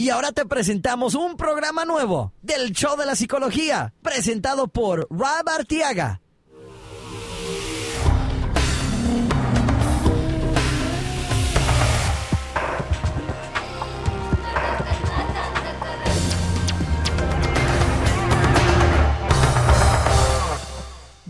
Y ahora te presentamos un programa nuevo del Show de la Psicología, presentado por Rob Artiaga.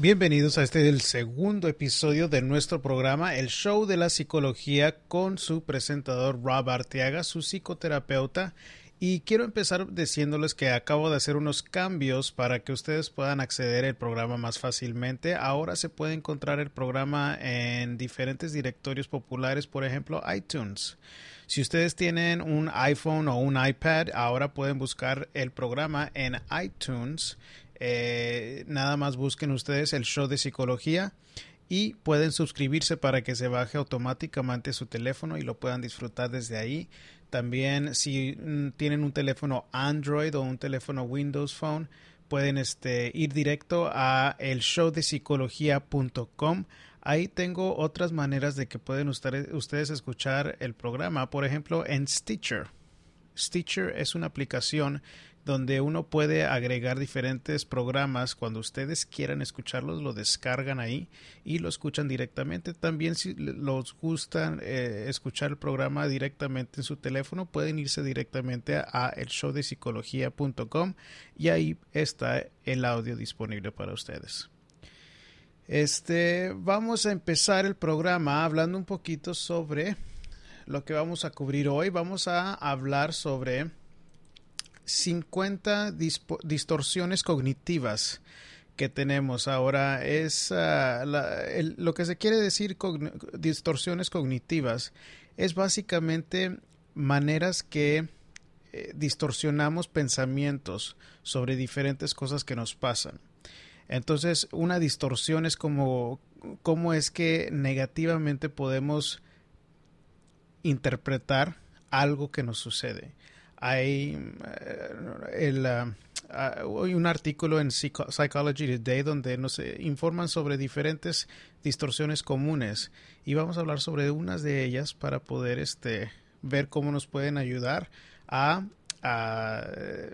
Bienvenidos a este el segundo episodio de nuestro programa El Show de la Psicología con su presentador Rob Arteaga, su psicoterapeuta. Y quiero empezar diciéndoles que acabo de hacer unos cambios para que ustedes puedan acceder al programa más fácilmente. Ahora se puede encontrar el programa en diferentes directorios populares, por ejemplo iTunes. Si ustedes tienen un iPhone o un iPad, ahora pueden buscar el programa en iTunes eh, nada más busquen ustedes el show de psicología y pueden suscribirse para que se baje automáticamente su teléfono y lo puedan disfrutar desde ahí. También si mm, tienen un teléfono Android o un teléfono Windows Phone, pueden este, ir directo a el Ahí tengo otras maneras de que pueden ustedes escuchar el programa, por ejemplo en Stitcher. Stitcher es una aplicación donde uno puede agregar diferentes programas. Cuando ustedes quieran escucharlos, lo descargan ahí y lo escuchan directamente. También si los gustan eh, escuchar el programa directamente en su teléfono, pueden irse directamente a showdepsicología.com y ahí está el audio disponible para ustedes. Este, vamos a empezar el programa hablando un poquito sobre lo que vamos a cubrir hoy. Vamos a hablar sobre 50 distorsiones cognitivas que tenemos ahora es ah, lo que se quiere decir distorsiones cognitivas es básicamente maneras que eh, distorsionamos pensamientos sobre diferentes cosas que nos pasan. Entonces, una distorsión es como cómo es que negativamente podemos interpretar algo que nos sucede hay eh, el, ah, ah, un artículo en Psychology Today donde nos eh, informan sobre diferentes distorsiones comunes y vamos a hablar sobre unas de ellas para poder este, ver cómo nos pueden ayudar a,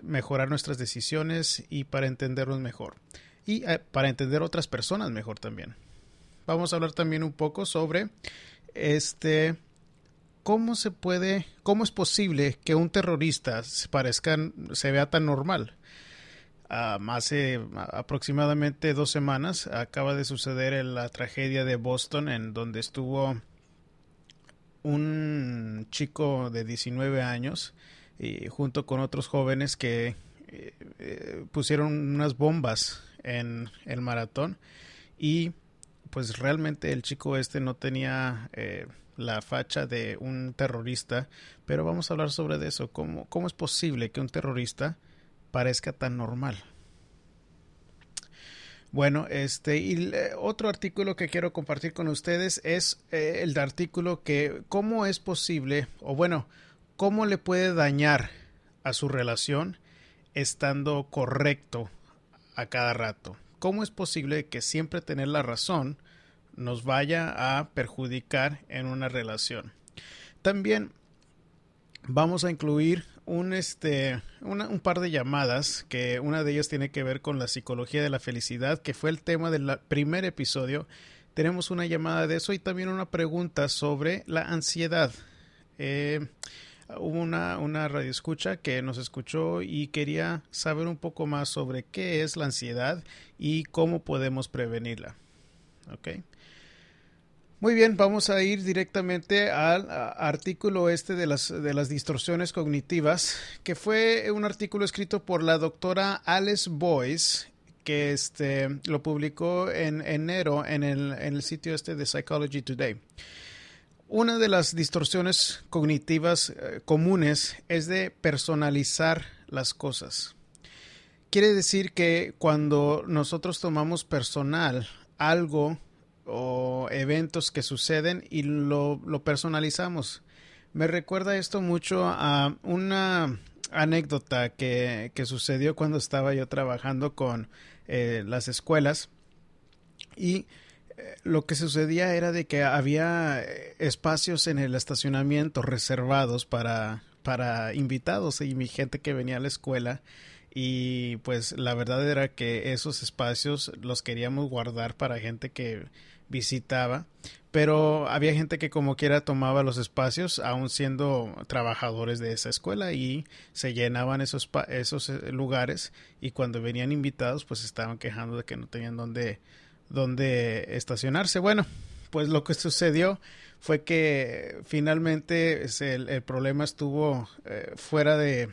mejorar nuestras decisiones y para entendernos mejor y eh, para entender otras personas mejor también. Vamos a hablar también un poco sobre este ¿cómo se puede, cómo es posible que un terrorista se parezca, se vea tan normal? hace aproximadamente dos semanas acaba de suceder la tragedia de Boston en donde estuvo un chico de 19 años y junto con otros jóvenes que eh, eh, pusieron unas bombas en el maratón y pues realmente el chico este no tenía eh, la facha de un terrorista, pero vamos a hablar sobre eso. ¿Cómo, cómo es posible que un terrorista parezca tan normal? Bueno, este y eh, otro artículo que quiero compartir con ustedes es eh, el artículo que cómo es posible o bueno, cómo le puede dañar a su relación estando correcto a cada rato. ¿Cómo es posible que siempre tener la razón nos vaya a perjudicar en una relación. También vamos a incluir un, este, un par de llamadas, que una de ellas tiene que ver con la psicología de la felicidad, que fue el tema del primer episodio. Tenemos una llamada de eso y también una pregunta sobre la ansiedad. Eh, hubo una, una radioescucha que nos escuchó y quería saber un poco más sobre qué es la ansiedad y cómo podemos prevenirla. Okay. Muy bien, vamos a ir directamente al artículo este de las, de las distorsiones cognitivas, que fue un artículo escrito por la doctora Alice Boyce, que este, lo publicó en enero en el, en el sitio este de Psychology Today. Una de las distorsiones cognitivas eh, comunes es de personalizar las cosas. Quiere decir que cuando nosotros tomamos personal algo o eventos que suceden y lo, personalizamos. Me recuerda esto mucho a una anécdota que, sucedió cuando estaba yo trabajando con eh, las escuelas y eh, lo que sucedía era de que había eh, espacios en el estacionamiento reservados para, para invitados y mi gente que venía a la escuela y pues la verdad era que esos espacios los queríamos guardar para gente que visitaba pero había gente que como quiera tomaba los espacios aún siendo trabajadores de esa escuela y se llenaban esos esos eh, lugares y cuando venían invitados pues estaban quejando de que no tenían dónde dónde estacionarse. Bueno pues lo que sucedió fue que finalmente el, problema estuvo eh, fuera de,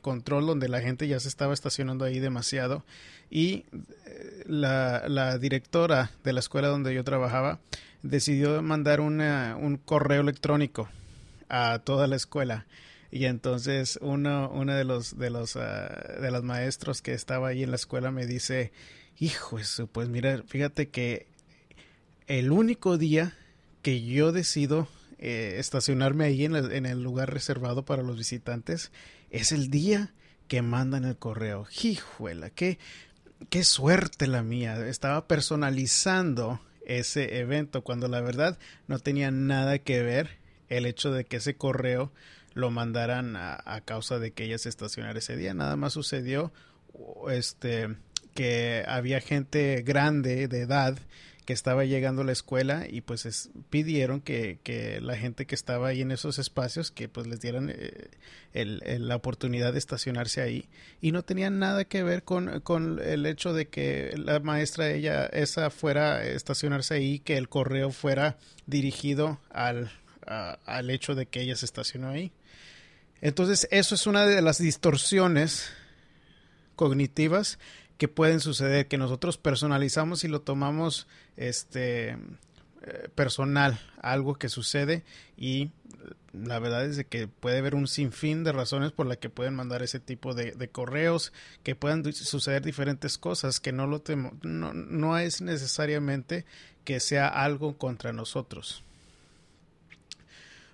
control donde la gente ya se estaba estacionando ahí demasiado. Y eh, la, la, directora de la escuela donde yo trabajaba decidió mandar una, un correo electrónico a toda la escuela. Y entonces uno, de los de los ah, de los maestros que estaba ahí en la escuela me dice hijo eso pues mira fíjate que el único día que yo decido eh, estacionarme ahí en, en, el lugar reservado para los visitantes es el día que mandan el correo. Hijuela, qué, qué suerte la mía. Estaba personalizando ese evento cuando la verdad no tenía nada que ver el hecho de que ese correo lo mandaran a, a causa de que ella se estacionara ese día. Nada más sucedió este que había gente grande de edad que estaba llegando a la escuela y pues pidieron que, que, la gente que estaba ahí en esos espacios que pues les dieran eh, la oportunidad de estacionarse ahí. Y no tenía nada que ver con, con, el hecho de que la maestra ella esa fuera estacionarse ahí que el correo fuera dirigido al, al hecho de que ella se estacionó ahí. Entonces eso es una de las distorsiones cognitivas que pueden suceder, que nosotros personalizamos y lo tomamos este eh, personal, algo que sucede y la verdad es de que puede haber un sinfín de razones por las que pueden mandar ese tipo de, correos, que puedan suceder diferentes cosas, que no lo no, no es necesariamente que sea algo contra nosotros.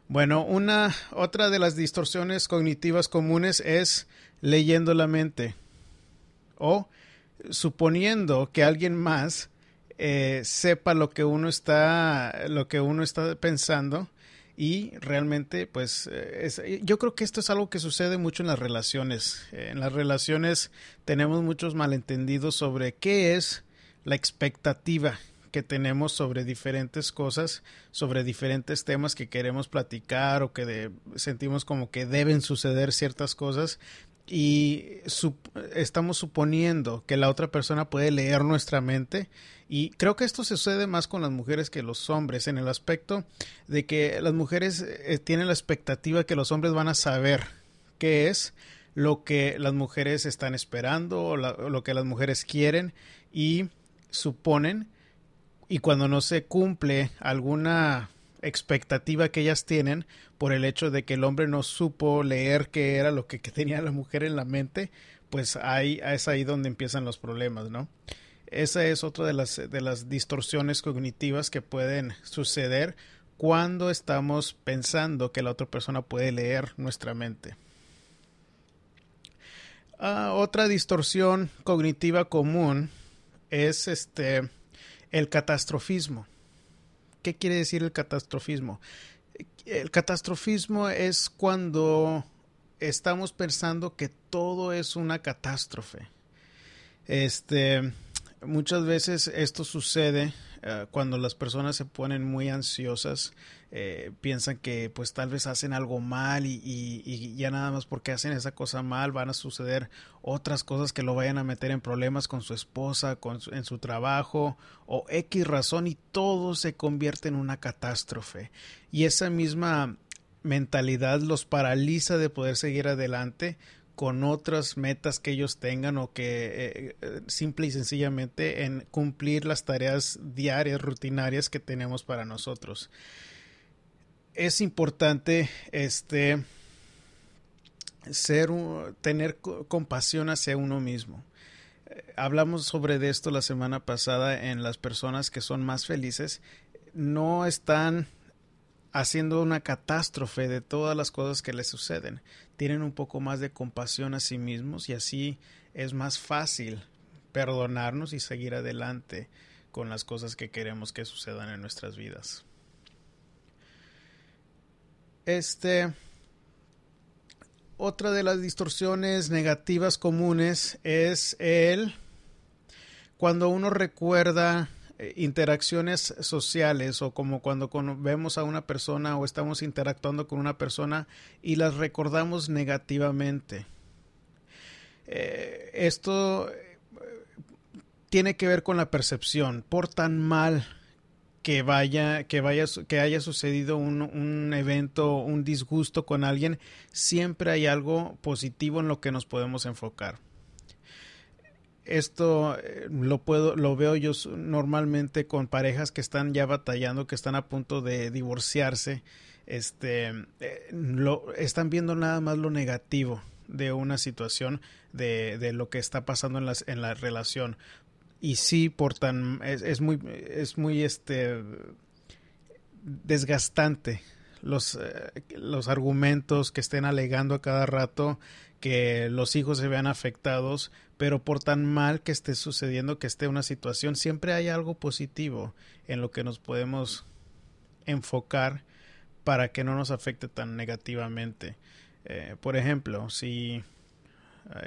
Bueno, una otra de las distorsiones cognitivas comunes es leyendo la mente o suponiendo que alguien más eh, sepa lo que uno está lo que uno está pensando y realmente pues eh, yo creo que esto es algo que sucede mucho en las relaciones. En las relaciones tenemos muchos malentendidos sobre qué es la expectativa que tenemos sobre diferentes cosas, sobre diferentes temas que queremos platicar o que sentimos como que deben suceder ciertas cosas y estamos suponiendo que la otra persona puede leer nuestra mente y creo que esto sucede más con las mujeres que los hombres en el aspecto de que las mujeres eh, tienen la expectativa que los hombres van a saber qué es lo que las mujeres están esperando o lo que las mujeres quieren y suponen y cuando no se cumple alguna expectativa que ellas tienen por el hecho de que el hombre no supo leer qué era lo que, tenía la mujer en la mente, pues ahí es ahí donde empiezan los problemas, ¿no? Esa es otra de las, de las distorsiones cognitivas que pueden suceder cuando estamos pensando que la otra persona puede leer nuestra mente. Ah, otra distorsión cognitiva común es este el catastrofismo. ¿Qué quiere decir el catastrofismo? El catastrofismo es cuando estamos pensando que todo es una catástrofe. Este, muchas veces esto sucede eh, cuando las personas se ponen muy ansiosas, eh, piensan que pues tal vez hacen algo mal y, ya nada más porque hacen esa cosa mal van a suceder otras cosas que lo vayan a meter en problemas con su esposa, con en su trabajo o X razón y todo se convierte en una catástrofe. Y esa misma mentalidad los paraliza de poder seguir adelante con otras metas que ellos tengan o que eh, eh, simple y sencillamente en cumplir las tareas diarias, rutinarias que tenemos para nosotros. Es importante este ser tener compasión hacia uno mismo. Eh, hablamos sobre esto la semana pasada en las personas que son más felices no están haciendo una catástrofe de todas las cosas que les suceden. Tienen un poco más de compasión a sí mismos y así es más fácil perdonarnos y seguir adelante con las cosas que queremos que sucedan en nuestras vidas. Este otra de las distorsiones negativas comunes es el cuando uno recuerda eh, interacciones sociales o como cuando vemos a una persona o estamos interactuando con una persona y las recordamos negativamente. Eh, esto eh, tiene que ver con la percepción. Por tan mal que vaya, que vaya, que haya sucedido un, un, evento, un disgusto con alguien, siempre hay algo positivo en lo que nos podemos enfocar esto eh, lo puedo lo veo yo normalmente con parejas que están ya batallando que están a punto de divorciarse este eh, lo están viendo nada más lo negativo de una situación de, de lo que está pasando en las en la relación. Y sí por tan es, es muy es muy este desgastante los, eh, los argumentos que estén alegando a cada rato que los hijos se vean afectados, pero por tan mal que esté sucediendo, que esté una situación, siempre hay algo positivo en lo que nos podemos enfocar para que no nos afecte tan negativamente. Eh, por ejemplo, si eh,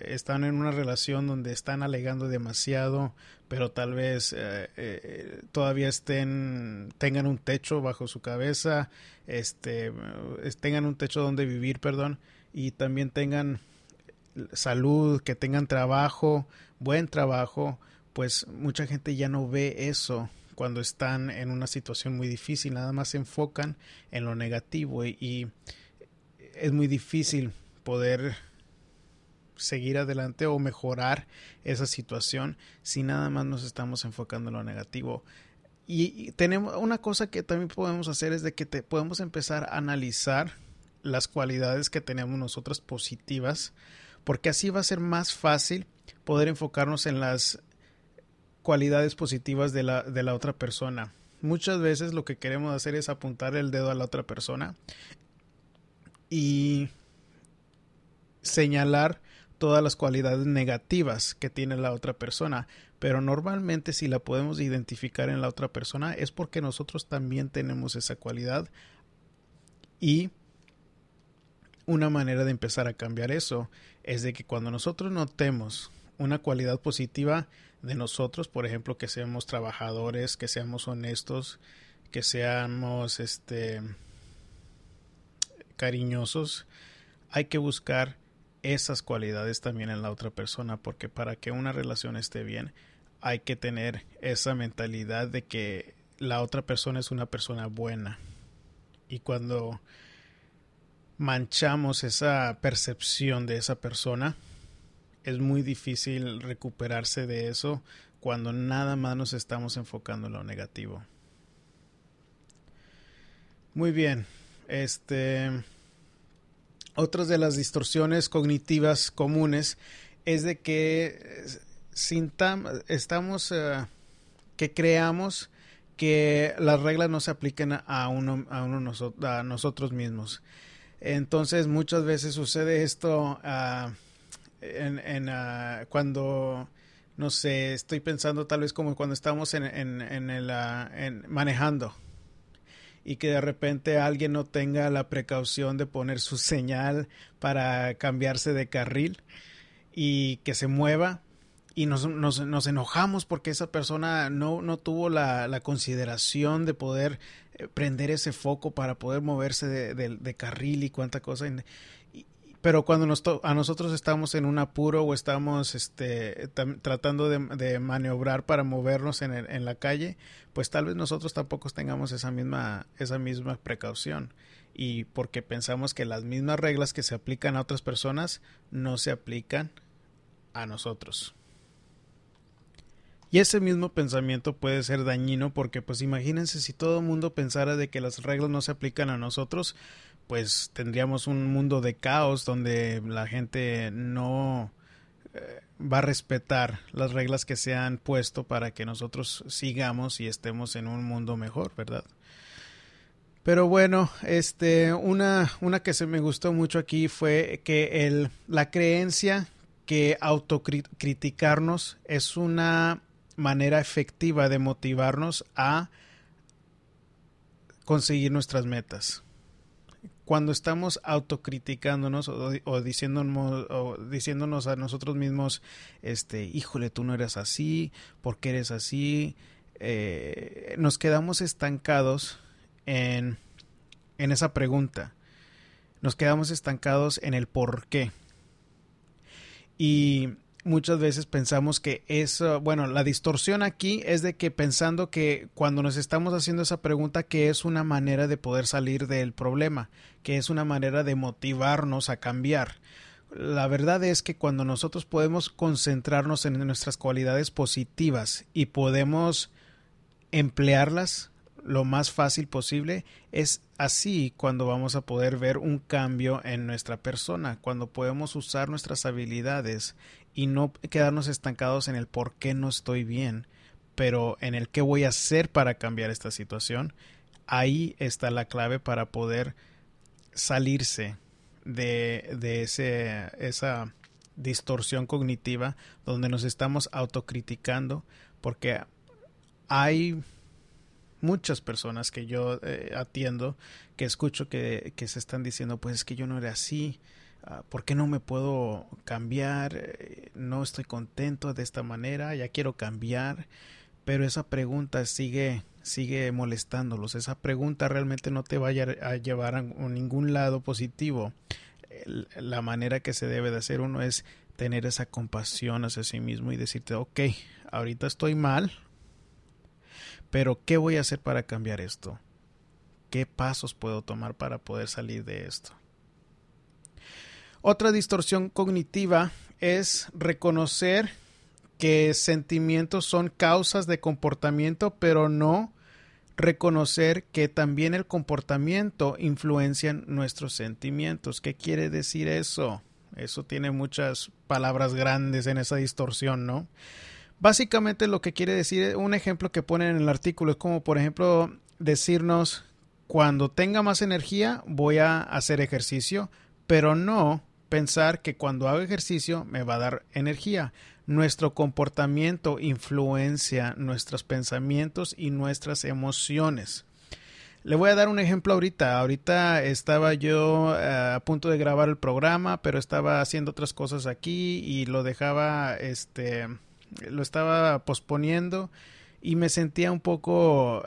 están en una relación donde están alegando demasiado, pero tal vez eh, todavía estén tengan un techo bajo su cabeza, este tengan un techo donde vivir, perdón, y también tengan salud, que tengan trabajo, buen trabajo, pues mucha gente ya no ve eso cuando están en una situación muy difícil, nada más se enfocan en lo negativo y es muy difícil poder seguir adelante o mejorar esa situación si nada más nos estamos enfocando en lo negativo. Y, tenemos una cosa que también podemos hacer es de que te, podemos empezar a analizar las cualidades que tenemos nosotras positivas, porque así va a ser más fácil poder enfocarnos en las cualidades positivas de la, de la otra persona. Muchas veces lo que queremos hacer es apuntar el dedo a la otra persona y señalar todas las cualidades negativas que tiene la otra persona, pero normalmente si la podemos identificar en la otra persona es porque nosotros también tenemos esa cualidad y una manera de empezar a cambiar eso es de que cuando nosotros notemos una cualidad positiva de nosotros, por ejemplo, que seamos trabajadores, que seamos honestos, que seamos este cariñosos, hay que buscar esas cualidades también en la otra persona, porque para que una relación esté bien hay que tener esa mentalidad de que la otra persona es una persona buena. Y cuando manchamos esa percepción de esa persona, es muy difícil recuperarse de eso cuando nada más nos estamos enfocando en lo negativo. Muy bien. Este otras de las distorsiones cognitivas comunes es de que estamos eh, que creamos que las reglas no se apliquen a uno a uno a nosotros mismos entonces muchas veces sucede esto uh, en, en uh, cuando no sé estoy pensando tal vez como cuando estamos en, en, en el en manejando y que de repente alguien no tenga la precaución de poner su señal para cambiarse de carril y que se mueva y nos, nos, nos enojamos porque esa persona no, no tuvo la, la, consideración de poder eh, prender ese foco para poder moverse de, de, de carril y cuánta cosa. Pero cuando nos a nosotros estamos en un apuro o estamos este, tratando de, de, maniobrar para movernos en, el, en, la calle, pues tal vez nosotros tampoco tengamos esa misma, esa misma precaución. Y porque pensamos que las mismas reglas que se aplican a otras personas no se aplican a nosotros. Y ese mismo pensamiento puede ser dañino porque pues imagínense si todo el mundo pensara de que las reglas no se aplican a nosotros, pues tendríamos un mundo de caos donde la gente no eh, va a respetar las reglas que se han puesto para que nosotros sigamos y estemos en un mundo mejor, ¿verdad? Pero bueno, este, una, una que se me gustó mucho aquí fue que el, la creencia que autocriticarnos es una manera efectiva de motivarnos a conseguir nuestras metas cuando estamos autocriticándonos o, diciéndonos, o diciéndonos a nosotros mismos, este, híjole, tú no eres así, ¿por qué eres así? Eh, nos quedamos estancados en, en esa pregunta. Nos quedamos estancados en el por qué. Y muchas veces pensamos que eso, bueno, la distorsión aquí es de que pensando que cuando nos estamos haciendo esa pregunta que es una manera de poder salir del problema, que es una manera de motivarnos a cambiar. La verdad es que cuando nosotros podemos concentrarnos en nuestras cualidades positivas y podemos emplearlas lo más fácil posible, es así cuando vamos a poder ver un cambio en nuestra persona, cuando podemos usar nuestras habilidades y no quedarnos estancados en el por qué no estoy bien, pero en el qué voy a hacer para cambiar esta situación, ahí está la clave para poder salirse de, de ese, esa distorsión cognitiva donde nos estamos autocriticando porque hay muchas personas que yo eh, atiendo que escucho que, que, se están diciendo pues es que yo no era así ¿por qué no me puedo cambiar? Eh, no estoy contento de esta manera, ya quiero cambiar, pero esa pregunta sigue sigue molestándolos. Esa pregunta realmente no te va a llevar a ningún lado positivo. La manera que se debe de hacer uno es tener esa compasión hacia sí mismo y decirte, ok, ahorita estoy mal, pero ¿qué voy a hacer para cambiar esto? ¿Qué pasos puedo tomar para poder salir de esto? Otra distorsión cognitiva es reconocer que sentimientos son causas de comportamiento, pero no reconocer que también el comportamiento influencia nuestros sentimientos. ¿Qué quiere decir eso? Eso tiene muchas palabras grandes en esa distorsión, ¿no? Básicamente lo que quiere decir, un ejemplo que ponen en el artículo es como, por ejemplo, decirnos, cuando tenga más energía voy a hacer ejercicio, pero no pensar que cuando hago ejercicio me va a dar energía. Nuestro comportamiento influencia nuestros pensamientos y nuestras emociones. Le voy a dar un ejemplo ahorita. Ahorita estaba yo eh, a punto de grabar el programa, pero estaba haciendo otras cosas aquí y lo dejaba, este, lo estaba posponiendo y me sentía un poco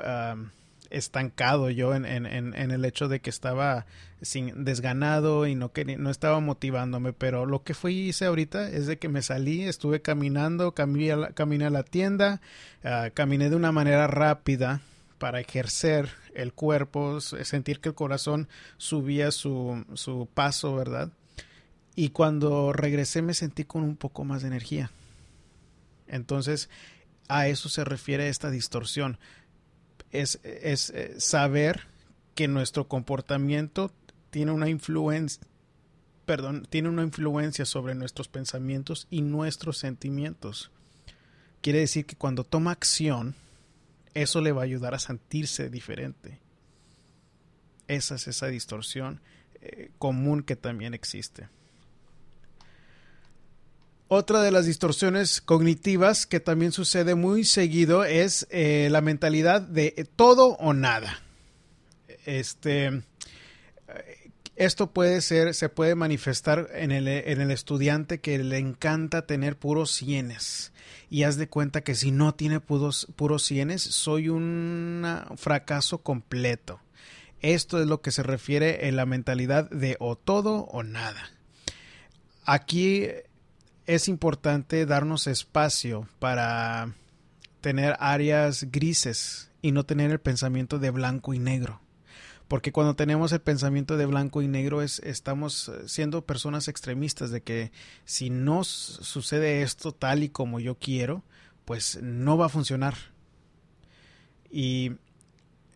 estancado yo en, en, en, el hecho de que estaba sin desganado y no, que, no estaba motivándome, pero lo que fui hice ahorita es de que me salí, estuve caminando, caminé a la, caminé a la tienda, uh, caminé de una manera rápida para ejercer el cuerpo, sentir que el corazón subía su, su paso, ¿verdad? Y cuando regresé me sentí con un poco más de energía. Entonces, a eso se refiere esta distorsión es, es eh, saber que nuestro comportamiento tiene una influencia perdón, tiene una influencia sobre nuestros pensamientos y nuestros sentimientos. Quiere decir que cuando toma acción, eso le va a ayudar a sentirse diferente. Esa es esa distorsión eh, común que también existe. Otra de las distorsiones cognitivas que también sucede muy seguido es eh, la mentalidad de todo o nada. Este, esto puede ser, se puede manifestar en el, en el estudiante que le encanta tener puros cienes. Y haz de cuenta que si no tiene puros, puros soy un fracaso completo. Esto es lo que se refiere en la mentalidad de o todo o nada. Aquí es importante darnos espacio para tener áreas grises y no tener el pensamiento de blanco y negro. Porque cuando tenemos el pensamiento de blanco y negro es, estamos siendo personas extremistas de que si no sucede esto tal y como yo quiero, pues no va a funcionar. Y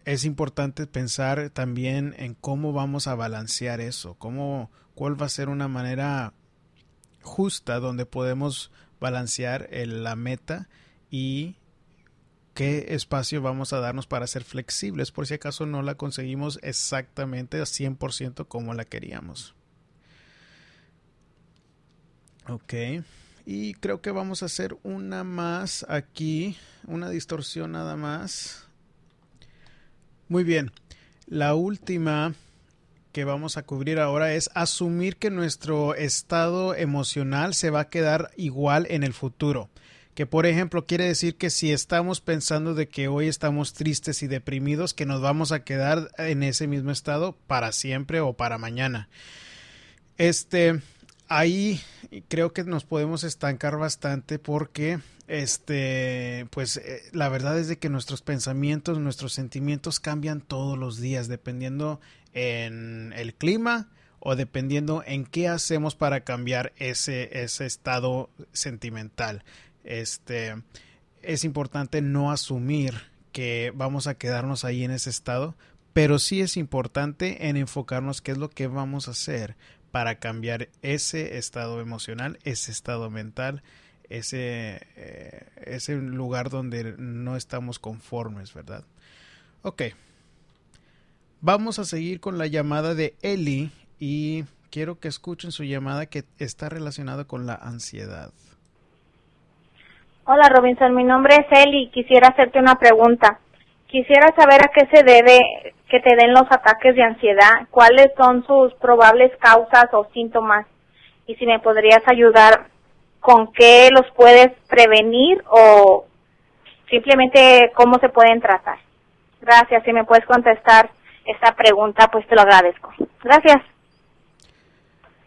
es importante pensar también en cómo vamos a balancear eso, cómo, cuál va a ser una manera justa donde podemos balancear la meta y qué espacio vamos a darnos para ser flexibles por si acaso no la conseguimos exactamente a 100% como la queríamos. Ok. Y creo que vamos a hacer una más aquí, una distorsión nada más. Muy bien. La última que vamos a cubrir ahora es asumir que nuestro estado emocional se va a quedar igual en el futuro. Que por ejemplo quiere decir que si estamos pensando de que hoy estamos tristes y deprimidos, que nos vamos a quedar en ese mismo estado para siempre o para mañana. Este, ahí creo que nos podemos estancar bastante porque este pues eh, la verdad es de que nuestros pensamientos nuestros sentimientos cambian todos los días dependiendo en el clima o dependiendo en qué hacemos para cambiar ese, ese estado sentimental. Este es importante no asumir que vamos a quedarnos ahí en ese estado pero sí es importante en enfocarnos qué es lo que vamos a hacer para cambiar ese estado emocional, ese estado mental, ese, eh, ese lugar donde no estamos conformes, ¿verdad? Ok. Vamos a seguir con la llamada de Eli y quiero que escuchen su llamada que está relacionada con la ansiedad. Hola Robinson, mi nombre es Eli. Quisiera hacerte una pregunta. Quisiera saber a qué se debe que te den los ataques de ansiedad, cuáles son sus probables causas o síntomas y si me podrías ayudar con qué los puedes prevenir o simplemente cómo se pueden tratar. Gracias, si me puedes contestar esta pregunta, pues te lo agradezco. Gracias.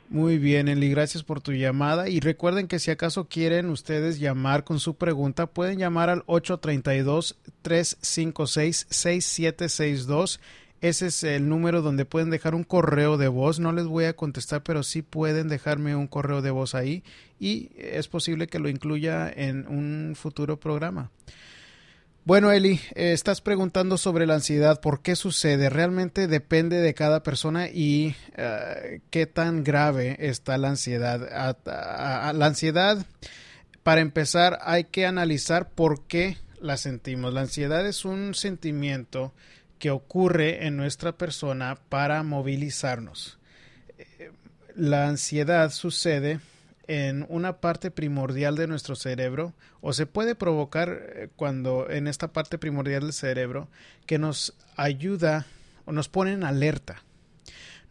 Muy bien, Eli, gracias por tu llamada. Y recuerden que si acaso quieren ustedes llamar con su pregunta, pueden llamar al 832-356-6762. Ese es el número donde pueden dejar un correo de voz. No les voy a contestar, pero sí pueden dejarme un correo de voz ahí y es posible que lo incluya en un futuro programa. Bueno, Eli, eh, estás preguntando sobre la ansiedad, ¿por qué sucede? Realmente depende de cada persona y eh, qué tan grave está la ansiedad. la ansiedad, para empezar, hay que analizar por qué la sentimos. La ansiedad es un sentimiento que ocurre en nuestra persona para movilizarnos. Eh, la ansiedad sucede en una parte primordial de nuestro cerebro o se puede provocar eh, cuando en esta parte primordial del cerebro que nos ayuda o nos pone en alerta.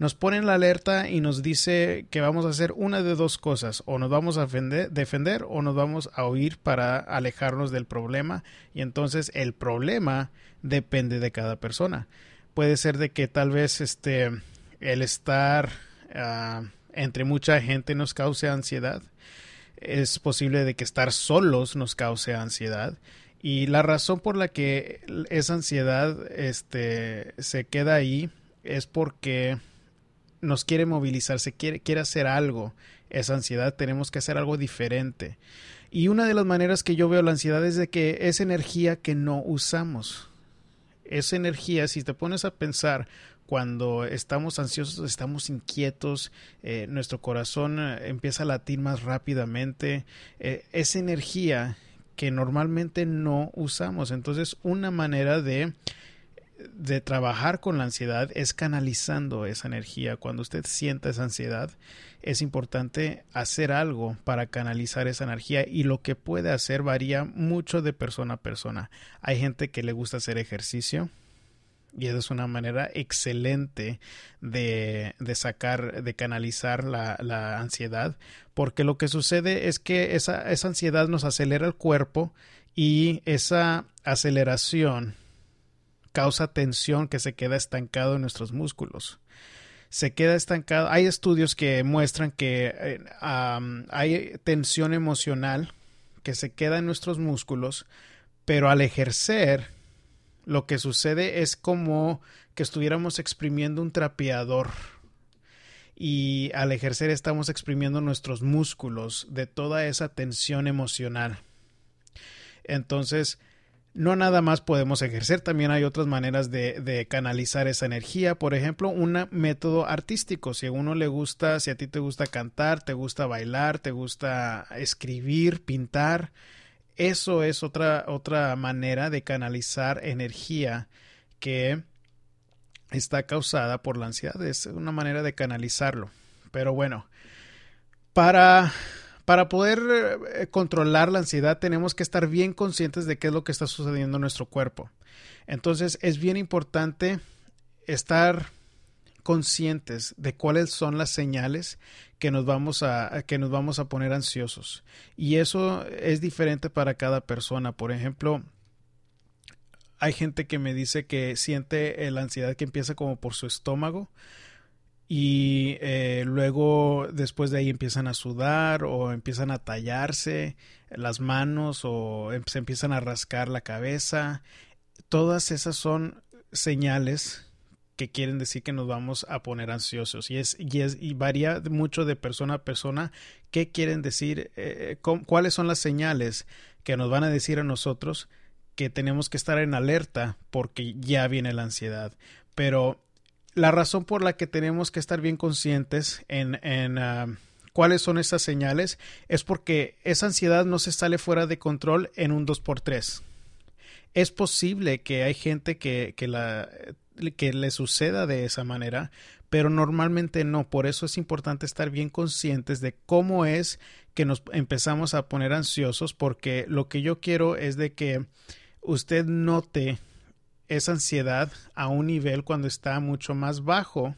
Nos pone en la alerta y nos dice que vamos a hacer una de dos cosas, o nos vamos a defender, o nos vamos a huir para alejarnos del problema y entonces el problema depende de cada persona. Puede ser de que tal vez este el estar ah, entre mucha gente nos cause ansiedad. Es posible de que estar solos nos cause ansiedad. Y la razón por la que esa ansiedad este, se queda ahí es porque nos quiere movilizar, se quiere, quiere hacer algo. Esa ansiedad tenemos que hacer algo diferente. Y una de las maneras que yo veo la ansiedad es de que es energía que no usamos. Esa energía, si te pones a pensar, cuando estamos ansiosos, estamos inquietos, eh, nuestro corazón eh, empieza a latir más rápidamente, eh, esa energía que normalmente no usamos. Entonces, una manera de de trabajar con la ansiedad es canalizando esa energía. Cuando usted sienta esa ansiedad, es importante hacer algo para canalizar esa energía y lo que puede hacer varía mucho de persona a persona. Hay gente que le gusta hacer ejercicio, y esa es una manera excelente de, de sacar, de canalizar la, la, ansiedad, porque lo que sucede es que esa, esa ansiedad nos acelera el cuerpo y esa aceleración causa tensión que se queda estancado en nuestros músculos. Se queda estancado. Hay estudios que muestran que eh, hay tensión emocional que se queda en nuestros músculos, pero al ejercer lo que sucede es como que estuviéramos exprimiendo un trapeador y al ejercer estamos exprimiendo nuestros músculos de toda esa tensión emocional. Entonces, no nada más podemos ejercer, también hay otras maneras de, canalizar esa energía. Por ejemplo, un método artístico. Si a uno le gusta, si a ti te gusta cantar, te gusta bailar, te gusta escribir, pintar, eso es otra, otra manera de canalizar energía que está causada por la ansiedad. Es una manera de canalizarlo. Pero bueno, para, para poder eh, controlar la ansiedad tenemos que estar bien conscientes de qué es lo que está sucediendo en nuestro cuerpo. Entonces es bien importante estar conscientes de cuáles son las señales que nos vamos a que nos vamos a poner ansiosos y eso es diferente para cada persona por ejemplo hay gente que me dice que siente la ansiedad que empieza como por su estómago y eh, luego después de ahí empiezan a sudar o empiezan a tallarse las manos o em, se empiezan a rascar la cabeza. Todas esas son señales que quieren decir que nos vamos a poner ansiosos y es y es y varía mucho de persona a persona qué quieren decir eh, cuáles son las señales que nos van a decir a nosotros que tenemos que estar en alerta porque ya viene la ansiedad pero la razón por la que tenemos que estar bien conscientes en, en uh, cuáles son esas señales es porque esa ansiedad no se sale fuera de control en un 2x3 es posible que hay gente que, que la que le suceda de esa manera, pero normalmente no. Por eso es importante estar bien conscientes de cómo es que nos empezamos a poner ansiosos, porque lo que yo quiero es de que usted note esa ansiedad a un nivel cuando está mucho más bajo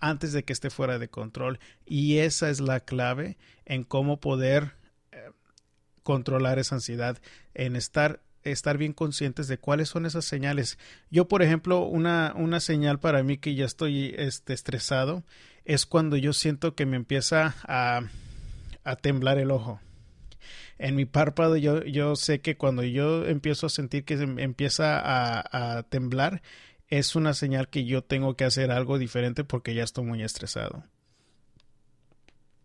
antes de que esté fuera de control. Y esa es la clave en cómo poder eh, controlar esa ansiedad, en estar estar bien conscientes de cuáles son esas señales. Yo, por ejemplo, una, una señal para mí que ya estoy este, estresado es cuando yo siento que me empieza a, a temblar el ojo. En mi párpado yo, yo sé que cuando yo empiezo a sentir que empieza a, a temblar es una señal que yo tengo que hacer algo diferente porque ya estoy muy estresado.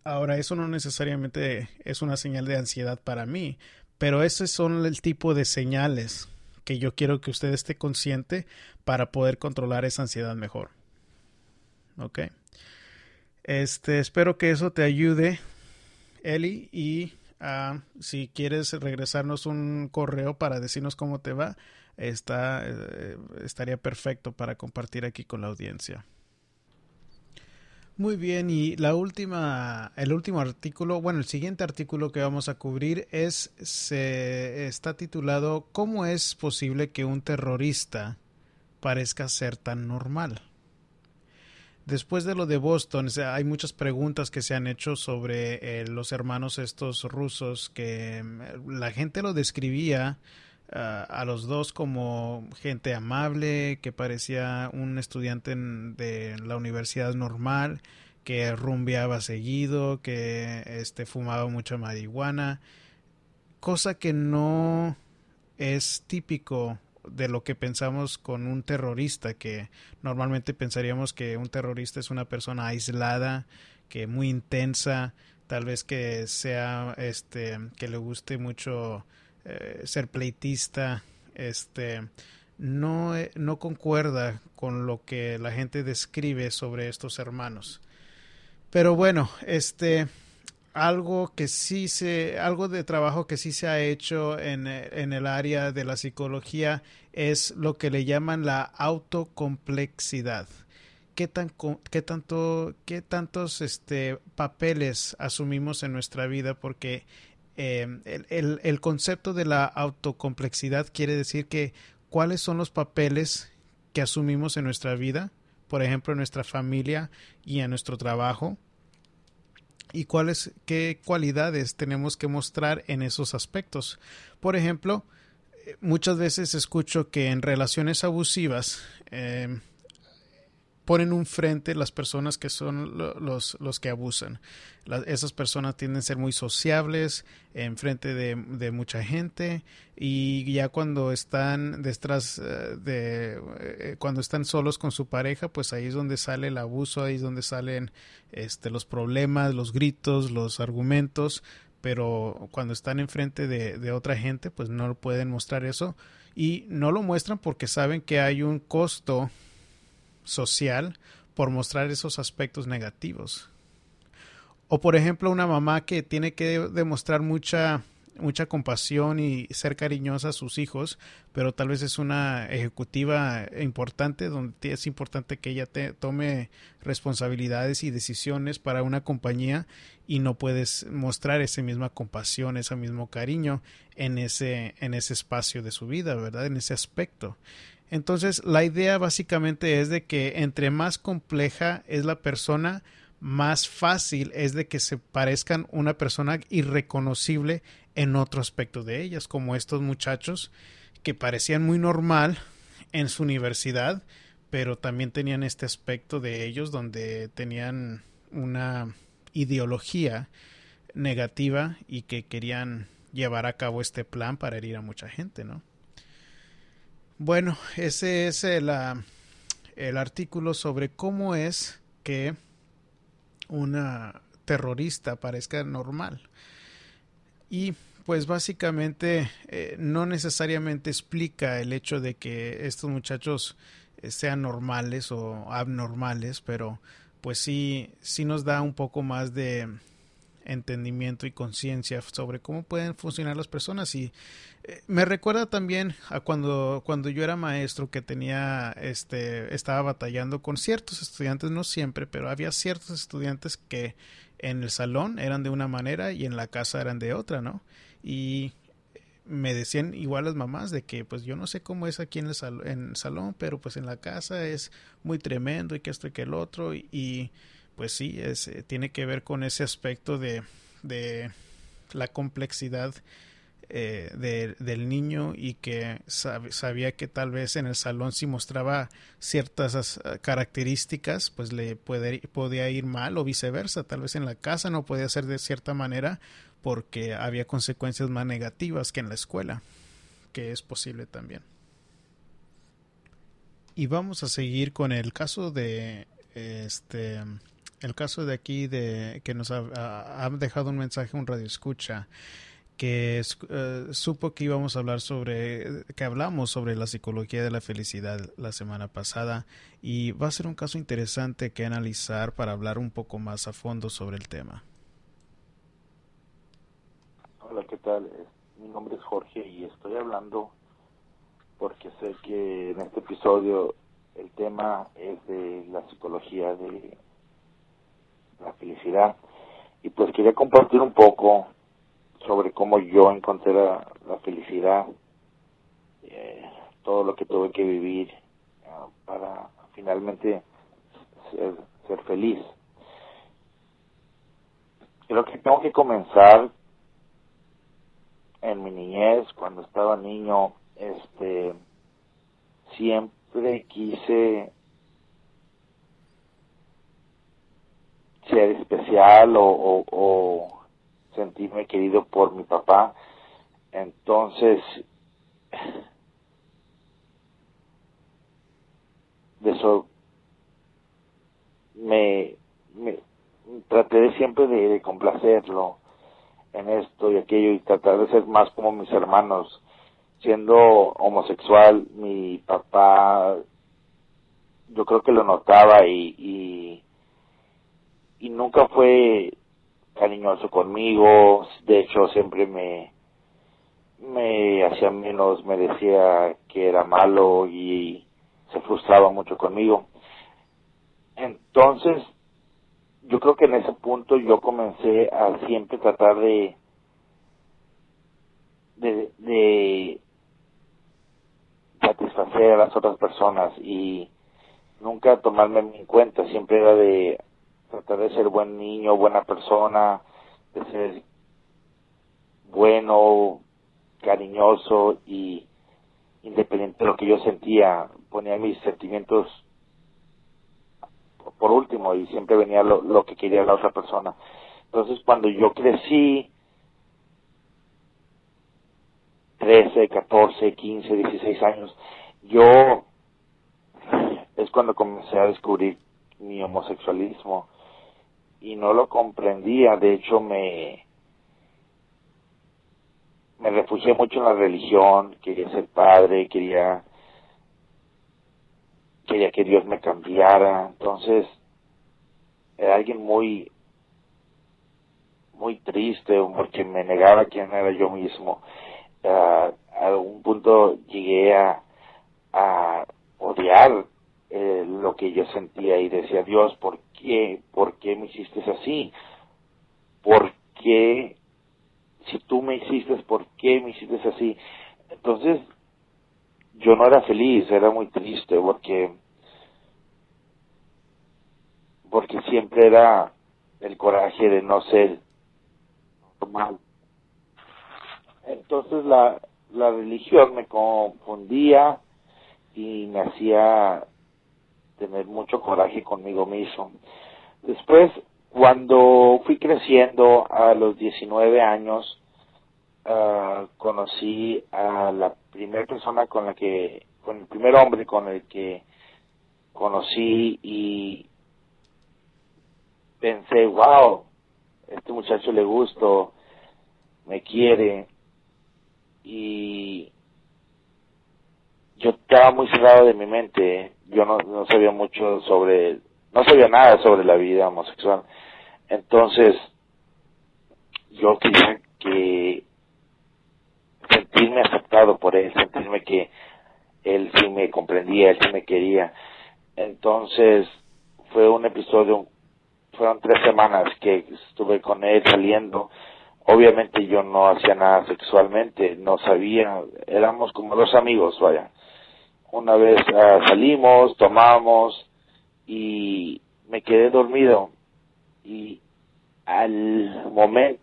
Ahora, eso no necesariamente es una señal de ansiedad para mí, pero esos son el tipo de señales que yo quiero que usted esté consciente para poder controlar esa ansiedad mejor. Ok. Este, espero que eso te ayude, Eli, y uh, si quieres regresarnos un correo para decirnos cómo te va, está, eh, estaría perfecto para compartir aquí con la audiencia. Muy bien, y la última, el último artículo, bueno, el siguiente artículo que vamos a cubrir es, se está titulado ¿Cómo es posible que un terrorista parezca ser tan normal? Después de lo de Boston, hay muchas preguntas que se han hecho sobre eh, los hermanos estos rusos que mm, la gente lo describía a los dos como gente amable, que parecía un estudiante de la universidad normal, que rumbeaba seguido, que este fumaba mucha marihuana, cosa que no es típico de lo que pensamos con un terrorista, que normalmente pensaríamos que un terrorista es una persona aislada, que muy intensa, tal vez que sea este que le guste mucho eh, ser pleitista, este, no, eh, no concuerda con lo que la gente describe sobre estos hermanos. Pero bueno, este, algo que sí se, algo de trabajo que sí se ha hecho en, en, el área de la psicología es lo que le llaman la autocomplexidad. ¿Qué, tan, qué tanto, qué tantos este, papeles asumimos en nuestra vida? Porque Em, el, el, concepto de la autocomplexidad quiere decir que cuáles son los papeles que asumimos en nuestra vida, por ejemplo, en nuestra familia y en nuestro trabajo, y cuáles, qué cualidades tenemos que mostrar en esos aspectos. Por ejemplo, eh, muchas veces escucho que en relaciones abusivas, eh, ponen un frente las personas que son los, los que abusan. esas personas tienden a ser muy sociables en frente de, de mucha gente y ya cuando están detrás eh, de eh, cuando están solos con su pareja pues ahí es donde sale el abuso ahí es donde salen este los problemas los gritos los argumentos pero cuando están enfrente de, de otra gente pues no pueden mostrar eso y no lo muestran porque saben que hay un costo social por mostrar esos aspectos negativos. O por ejemplo una mamá que tiene que demostrar mucha mucha compasión y ser cariñosa a sus hijos, pero tal vez es una ejecutiva importante donde es importante que ella te, tome responsabilidades y decisiones para una compañía y no puedes mostrar esa misma compasión, ese mismo cariño en ese en ese espacio de su vida, ¿verdad? En ese aspecto. Entonces, la idea básicamente es de que entre más compleja es la persona, más fácil es de que se parezcan una persona irreconocible en otro aspecto de ellas, como estos muchachos que parecían muy normal en su universidad, pero también tenían este aspecto de ellos donde tenían una ideología negativa y que querían llevar a cabo este plan para herir a mucha gente, ¿no? Bueno, ese es el, ah, el artículo sobre cómo es que una terrorista parezca normal. Y pues básicamente eh, no necesariamente explica el hecho de que estos muchachos eh, sean normales o abnormales, pero pues sí, sí nos da un poco más de entendimiento y conciencia sobre cómo pueden funcionar las personas y me recuerda también a cuando cuando yo era maestro que tenía este estaba batallando con ciertos estudiantes no siempre pero había ciertos estudiantes que en el salón eran de una manera y en la casa eran de otra no y me decían igual las mamás de que pues yo no sé cómo es aquí en el, en el salón pero pues en la casa es muy tremendo y que esto y que el otro y pues sí, es, eh, tiene que ver con ese aspecto de, de la complejidad eh, de, del niño y que sabía que tal vez en el salón si mostraba ciertas características pues le podía ir mal o viceversa. Tal vez en la casa no podía ser de cierta manera porque había consecuencias más negativas que en la escuela que es posible también. Y vamos a seguir con el caso de este el caso de aquí de que nos ha, dejado un mensaje un radio escucha que eh, supo que íbamos a hablar sobre que hablamos sobre la psicología de la felicidad la semana pasada y va a ser un caso interesante que analizar para hablar un poco más a fondo sobre el tema. Hola, ¿qué tal? Mi nombre es Jorge y estoy hablando porque sé que en este episodio el tema es de la psicología de la felicidad. Y pues quería compartir un poco sobre cómo yo encontré la, felicidad, eh, todo lo que tuve que vivir eh, para finalmente ser, feliz. Creo que tengo que comenzar en mi niñez, cuando estaba niño, este, siempre quise ser especial o, sentirme querido por mi papá. Entonces, de eso me, traté de siempre de, de, complacerlo en esto y aquello y tratar de ser más como mis hermanos. Siendo homosexual, mi papá yo creo que lo notaba y, y y nunca fue cariñoso conmigo, de hecho siempre me me hacía menos, me decía que era malo y se frustraba mucho conmigo. Entonces, yo creo que en ese punto yo comencé a siempre tratar de de, de satisfacer a las otras personas y nunca tomarme en cuenta, siempre era de tratar de ser buen niño, buena persona, de ser bueno, cariñoso y independiente de lo que yo sentía, ponía mis sentimientos por último y siempre venía lo, lo que quería la otra persona. Entonces cuando yo crecí, 13, 14, 15, 16 años, yo es cuando comencé a descubrir mi homosexualismo y no lo comprendía, de hecho me me refugié mucho en la religión, quería ser padre, quería quería que Dios me cambiara, entonces era alguien muy muy triste porque me negaba quién era yo mismo. a algún punto llegué a, a odiar eh, lo que yo sentía y decía, Dios, ¿por qué? ¿Por qué me hiciste así? ¿Por qué? Si tú me hiciste, ¿por qué me hiciste así? Entonces, yo no era feliz, era muy triste porque porque siempre era el coraje de no ser normal. Entonces la, la religión me confundía y me hacía tener mucho coraje conmigo mismo. Después, cuando fui creciendo a los 19 años, uh, conocí a la primera persona con la que, con el primer hombre con el que conocí y pensé, wow, este muchacho le gusto, me quiere y yo estaba muy cerrado de mi mente, yo no, no sabía mucho sobre, no sabía nada sobre la vida homosexual, entonces yo quería que sentirme aceptado por él, sentirme que él sí me comprendía, él sí me quería, entonces fue un episodio, fueron tres semanas que estuve con él saliendo, obviamente yo no hacía nada sexualmente, no sabía, éramos como dos amigos, vaya. Una vez uh, salimos, tomamos y me quedé dormido y al momento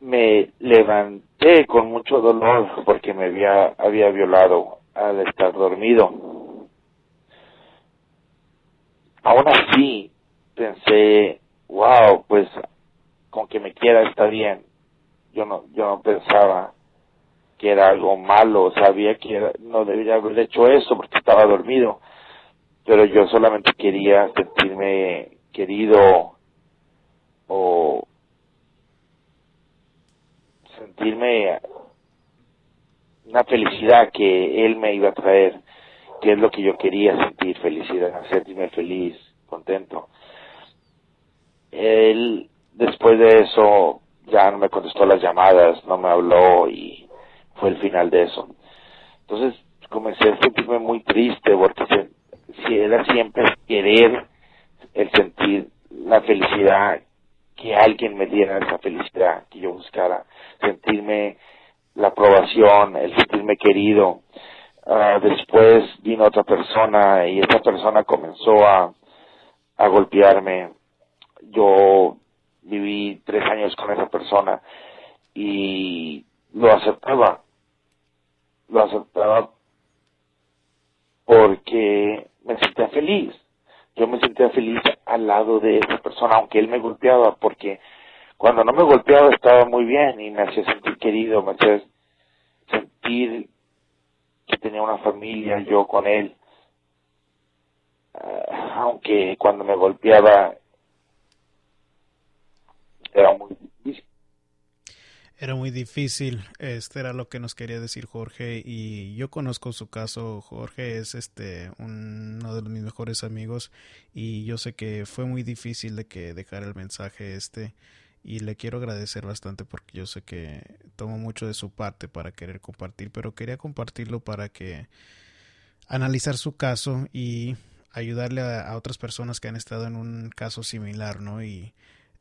me levanté con mucho dolor porque me había, había violado al estar dormido. Aún así pensé, wow, pues con que me quiera está bien. Yo no, yo no pensaba que era algo malo, sabía que no debería haber hecho eso porque estaba dormido, pero yo solamente quería sentirme querido o sentirme una felicidad que él me iba a traer, que es lo que yo quería sentir, felicidad, sentirme feliz, contento. Él, después de eso, ya no me contestó las llamadas, no me habló y fue el final de eso. Entonces comencé a sentirme muy triste porque si era siempre querer el sentir la felicidad, que alguien me diera esa felicidad que yo buscara, sentirme la aprobación, el sentirme querido. Uh, después vino otra persona y esa persona comenzó a, a golpearme, yo viví tres años con esa persona y lo aceptaba, lo aceptaba porque me sentía feliz. Yo me sentía feliz al lado de esa persona, aunque él me golpeaba, porque cuando no me golpeaba estaba muy bien y me hacía sentir querido, me hacía sentir que tenía una familia yo con él. Uh, aunque cuando me golpeaba era muy. Era muy difícil, este era lo que nos quería decir Jorge y yo conozco su caso, Jorge es este uno de mis mejores amigos y yo sé que fue muy difícil de que dejara el mensaje este y le quiero agradecer bastante porque yo sé que tomo mucho de su parte para querer compartir, pero quería compartirlo para que analizar su caso y ayudarle a, a otras personas que han estado en un caso similar, ¿no? Y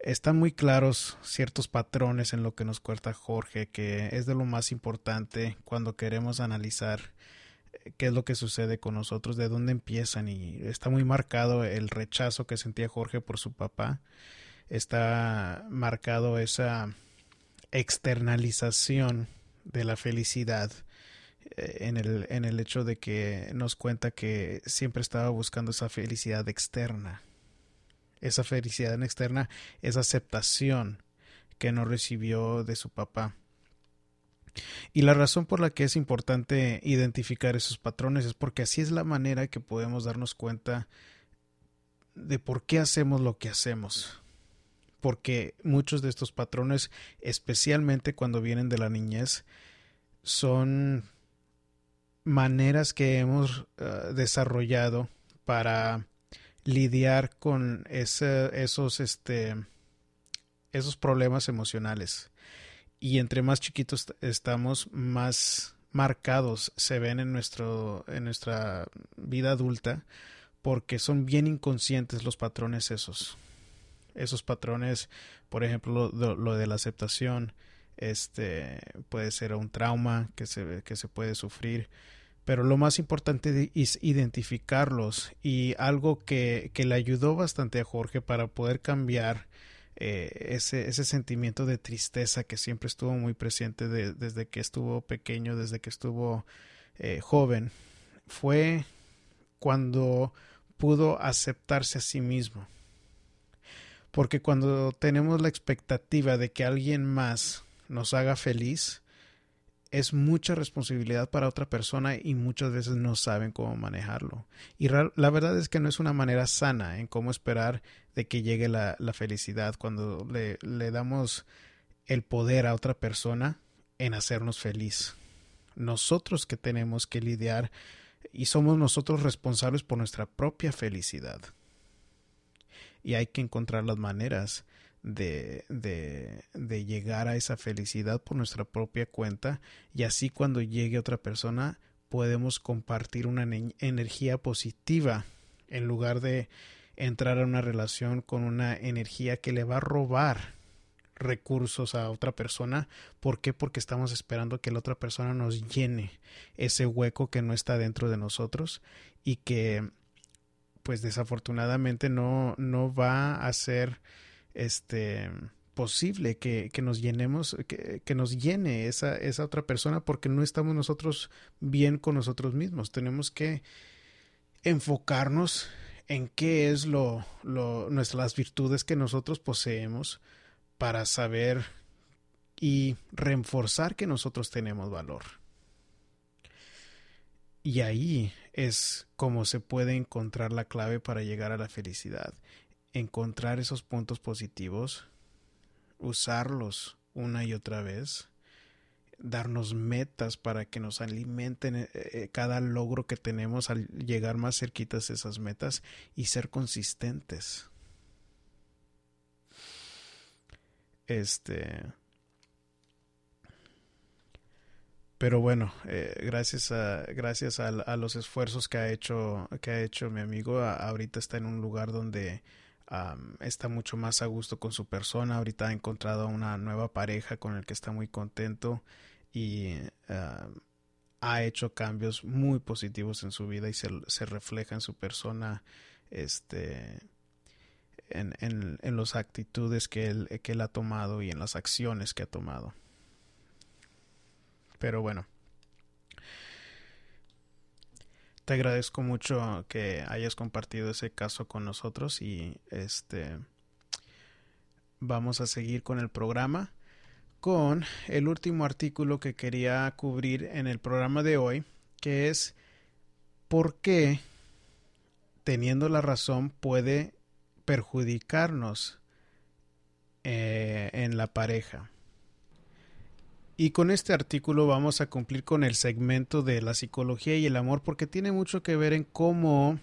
están muy claros ciertos patrones en lo que nos cuenta Jorge, que es de lo más importante cuando queremos analizar eh, qué es lo que sucede con nosotros, de dónde empiezan y está muy marcado el rechazo que sentía Jorge por su papá, está marcado esa externalización de la felicidad eh, en el, en el hecho de que nos cuenta que siempre estaba buscando esa felicidad externa esa felicidad externa, esa aceptación que no recibió de su papá. Y la razón por la que es importante identificar esos patrones es porque así es la manera que podemos darnos cuenta de por qué hacemos lo que hacemos. Porque muchos de estos patrones, especialmente cuando vienen de la niñez, son maneras que hemos uh, desarrollado para lidiar con ese, esos, este, esos problemas emocionales. Y entre más chiquitos estamos, más marcados se ven en, nuestro, en nuestra vida adulta porque son bien inconscientes los patrones esos. Esos patrones, por ejemplo, lo, de la aceptación, este puede ser un trauma que se, que se puede sufrir pero lo más importante es identificarlos y algo que, que, le ayudó bastante a Jorge para poder cambiar eh, ese, ese, sentimiento de tristeza que siempre estuvo muy presente desde que estuvo pequeño, desde que estuvo eh, joven, fue cuando pudo aceptarse a sí mismo. Porque cuando tenemos la expectativa de que alguien más nos haga feliz, es mucha responsabilidad para otra persona y muchas veces no saben cómo manejarlo. Y la verdad es que no es una manera sana en cómo esperar de que llegue la, felicidad cuando le, le, damos el poder a otra persona en hacernos feliz. Nosotros que tenemos que lidiar y somos nosotros responsables por nuestra propia felicidad. Y hay que encontrar las maneras de, de, de, llegar a esa felicidad por nuestra propia cuenta y así cuando llegue otra persona podemos compartir una energía positiva en lugar de entrar a una relación con una energía que le va a robar recursos a otra persona. ¿Por qué? Porque estamos esperando que la otra persona nos llene ese hueco que no está dentro de nosotros y que pues desafortunadamente no, no va a ser este posible que, que nos llenemos, que, que, nos llene esa, esa otra persona porque no estamos nosotros bien con nosotros mismos. Tenemos que enfocarnos en qué es lo, lo nuestras virtudes que nosotros poseemos para saber y reforzar que nosotros tenemos valor. Y ahí es como se puede encontrar la clave para llegar a la felicidad encontrar esos puntos positivos, usarlos una y otra vez, darnos metas para que nos alimenten eh, eh, cada logro que tenemos al llegar más cerquitas a esas metas y ser consistentes. Este. Pero bueno, eh, gracias a gracias a, los esfuerzos que ha hecho que ha hecho mi amigo, ahorita está en un lugar donde está mucho más a gusto con su persona. Ahorita ha encontrado una nueva pareja con el que está muy contento y ha hecho cambios muy positivos en su vida y se, se refleja en su persona este en, en, en las actitudes que él, que él ha tomado y en las acciones que ha tomado. Pero bueno, te agradezco mucho que hayas compartido ese caso con nosotros y este vamos a seguir con el programa con el último artículo que quería cubrir en el programa de hoy, que es por qué teniendo la razón puede perjudicarnos eh, en la pareja. Y con este artículo vamos a cumplir con el segmento de la psicología y el amor porque tiene mucho que ver en cómo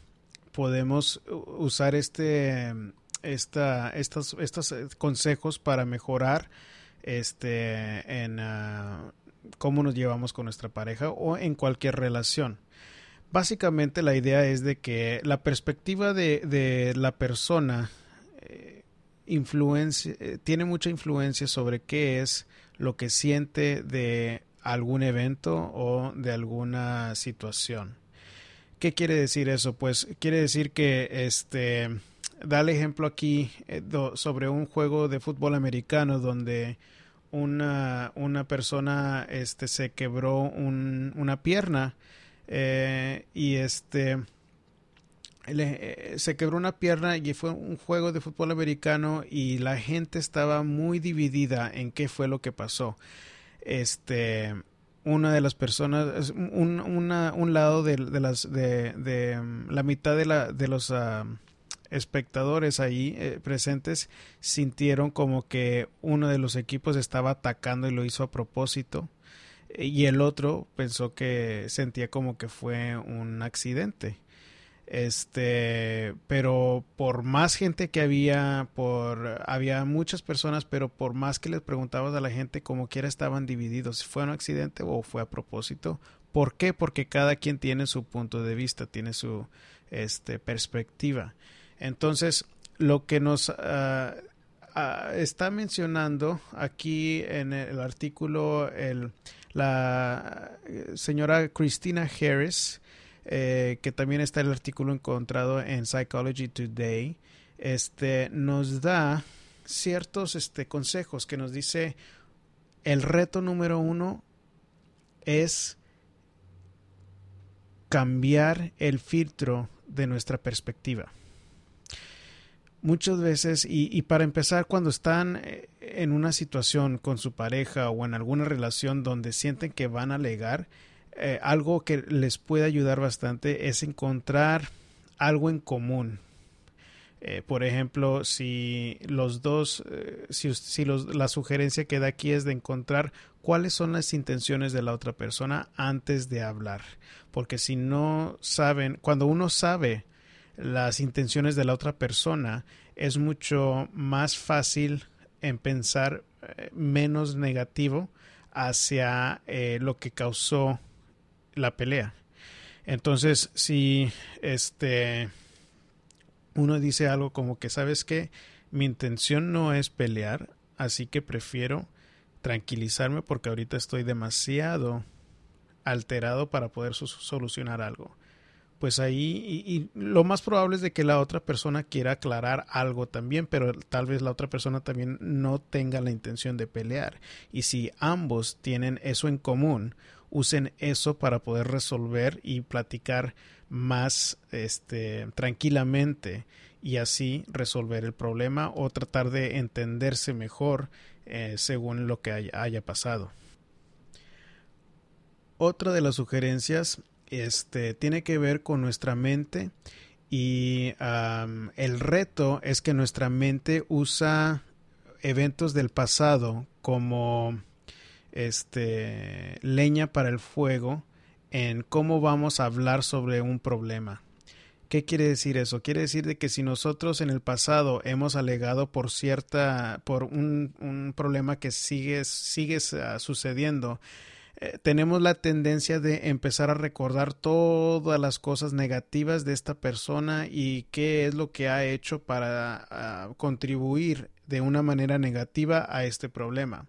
podemos usar este esta, estos, estos eh, consejos para mejorar este en ah, cómo nos llevamos con nuestra pareja o en cualquier relación. Básicamente la idea es de que la perspectiva de, la persona eh, eh, tiene mucha influencia sobre qué es lo que siente de algún evento o de alguna situación. ¿Qué quiere decir eso? Pues quiere decir que este da el ejemplo aquí eh, sobre un juego de fútbol americano donde una, una persona este se quebró una pierna eh, y este eh, se quebró una pierna y fue un juego de fútbol americano y la gente estaba muy dividida en qué fue lo que pasó. Este, una de las personas, un, un lado de, las, de, mm, la mitad de, la, de los ah, espectadores ahí eh, presentes sintieron como que uno de los equipos estaba atacando y lo hizo a propósito y el otro pensó que sentía como que fue un accidente. Este, pero por más gente que había, por había muchas personas, pero por más que les preguntabas a la gente, como quiera estaban divididos, si fue un accidente o fue a propósito. ¿Por qué? Porque cada quien tiene su punto de vista, tiene su este, perspectiva. Entonces, lo que nos, ah, ah, está mencionando aquí en el artículo el, la señora Christina Harris, eh, que también está el artículo encontrado en Psychology Today, este, nos da ciertos este, consejos que nos dice el reto número uno es cambiar el filtro de nuestra perspectiva. Muchas veces, y, para empezar, cuando están eh, en una situación con su pareja o en alguna relación donde sienten que van a alegar, eh, algo que les puede ayudar bastante es encontrar algo en común. Eh, por ejemplo, si los dos, si, si la sugerencia que da aquí es de encontrar cuáles son las intenciones de la otra persona antes de hablar. Porque si no saben, cuando uno sabe las intenciones de la otra persona, es mucho más fácil en pensar eh, menos negativo hacia eh, lo que causó la pelea. Entonces, si este uno dice algo como que sabes que mi intención no es pelear, así que prefiero tranquilizarme porque ahorita estoy demasiado alterado para poder solucionar algo pues ahí y, lo más probable es de que la otra persona quiera aclarar algo también, pero tal vez la otra persona también no tenga la intención de pelear. Y si ambos tienen eso en común, usen eso para poder resolver y platicar más este tranquilamente y así resolver el problema o tratar de entenderse mejor eh, según lo que haya, pasado. Otra de las sugerencias este, tiene que ver con nuestra mente y el reto es que nuestra mente usa eventos del pasado como este leña para el fuego en cómo vamos a hablar sobre un problema. ¿Qué quiere decir eso? Quiere decir de que si nosotros en el pasado hemos alegado por cierta, por un, un problema que sigue, sigue sucediendo, eh, tenemos la tendencia de empezar a recordar todas las cosas negativas de esta persona y qué es lo que ha hecho para ah, contribuir de una manera negativa a este problema.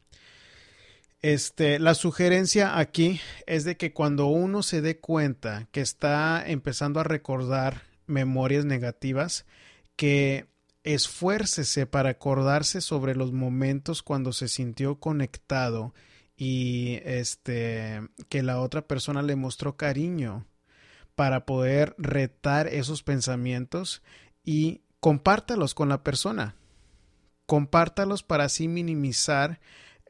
Este, la sugerencia aquí es de que cuando uno se dé cuenta que está empezando a recordar memorias negativas, que esfuércese para acordarse sobre los momentos cuando se sintió conectado y este que la otra persona le mostró cariño para poder retar esos pensamientos y compártalos con la persona. Compártalos para así minimizar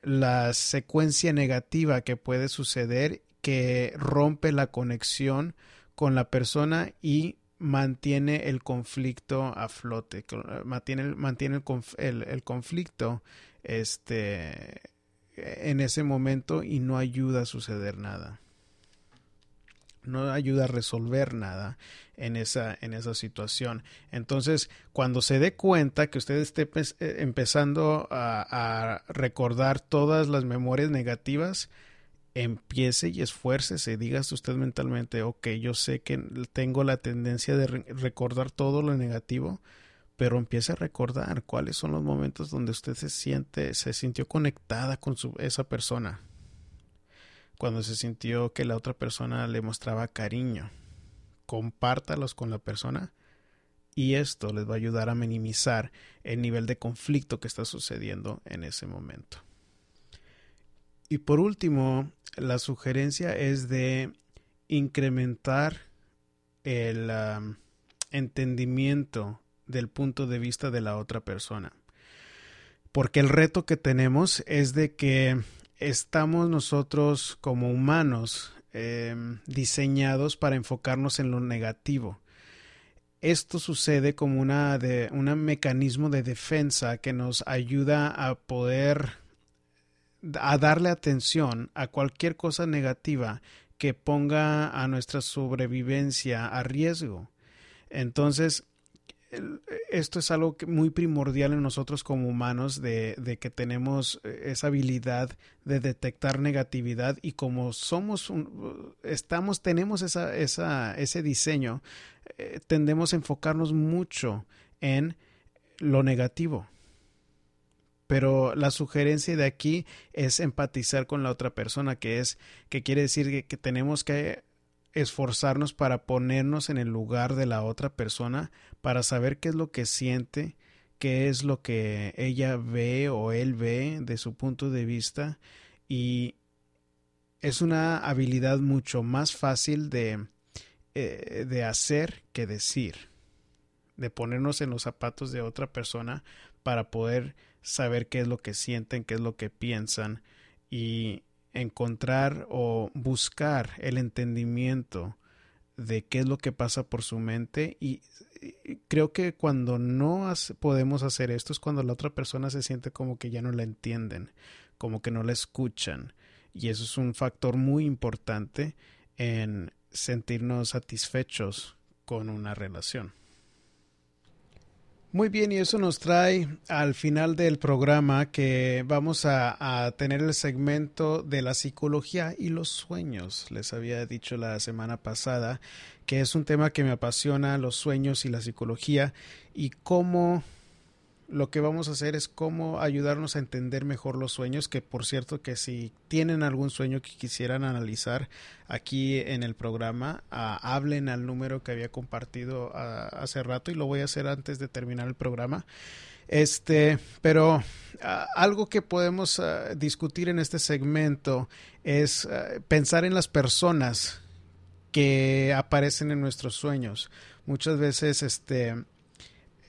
la secuencia negativa que puede suceder que rompe la conexión con la persona y mantiene el conflicto a flote, mantiene, mantiene el, el conflicto este, en ese momento y no ayuda a suceder nada. No ayuda a resolver nada en esa, en esa situación. Entonces, cuando se dé cuenta que usted esté eh, empezando a, recordar todas las memorias negativas, empiece y esfuércese, dígase usted mentalmente, ok, yo sé que tengo la tendencia de recordar todo lo negativo, pero empiece a recordar cuáles son los momentos donde usted se siente, se sintió conectada con esa persona, cuando se sintió que la otra persona le mostraba cariño. Compártalos con la persona y esto les va a ayudar a minimizar el nivel de conflicto que está sucediendo en ese momento. Y por último, la sugerencia es de incrementar el entendimiento del punto de vista de la otra persona. Porque el reto que tenemos es de que estamos nosotros como humanos em, diseñados para enfocarnos en lo negativo. Esto sucede como una de, un mecanismo de defensa que nos ayuda a poder a darle atención a cualquier cosa negativa que ponga a nuestra sobrevivencia a riesgo. Entonces, esto es algo muy primordial en nosotros como humanos de, que tenemos eh, esa habilidad de detectar negatividad y como somos estamos tenemos esa, esa, ese diseño eh, tendemos a enfocarnos mucho en lo negativo. Pero la sugerencia de aquí es empatizar con la otra persona, que es, que quiere decir que, que tenemos que esforzarnos para ponernos en el lugar de la otra persona, para saber qué es lo que siente, qué es lo que ella ve o él ve de su punto de vista. Y es una habilidad mucho más fácil de, eh, de hacer que decir, de ponernos en los zapatos de otra persona para poder saber qué es lo que sienten, qué es lo que piensan. Y encontrar o buscar el entendimiento de qué es lo que pasa por su mente y creo que cuando no podemos hacer esto es cuando la otra persona se siente como que ya no la entienden, como que no la escuchan y eso es un factor muy importante en sentirnos satisfechos con una relación. Muy bien, y eso nos trae al final del programa que vamos a, tener el segmento de la psicología y los sueños. Les había dicho la semana pasada que es un tema que me apasiona, los sueños y la psicología, y cómo lo que vamos a hacer es cómo ayudarnos a entender mejor los sueños, que por cierto que si tienen algún sueño que quisieran analizar aquí en el programa, uh, hablen al número que había compartido uh, hace rato y lo voy a hacer antes de terminar el programa. Este, pero uh, algo que podemos discutir en este segmento es pensar en las personas que aparecen en nuestros sueños. Muchas veces, este,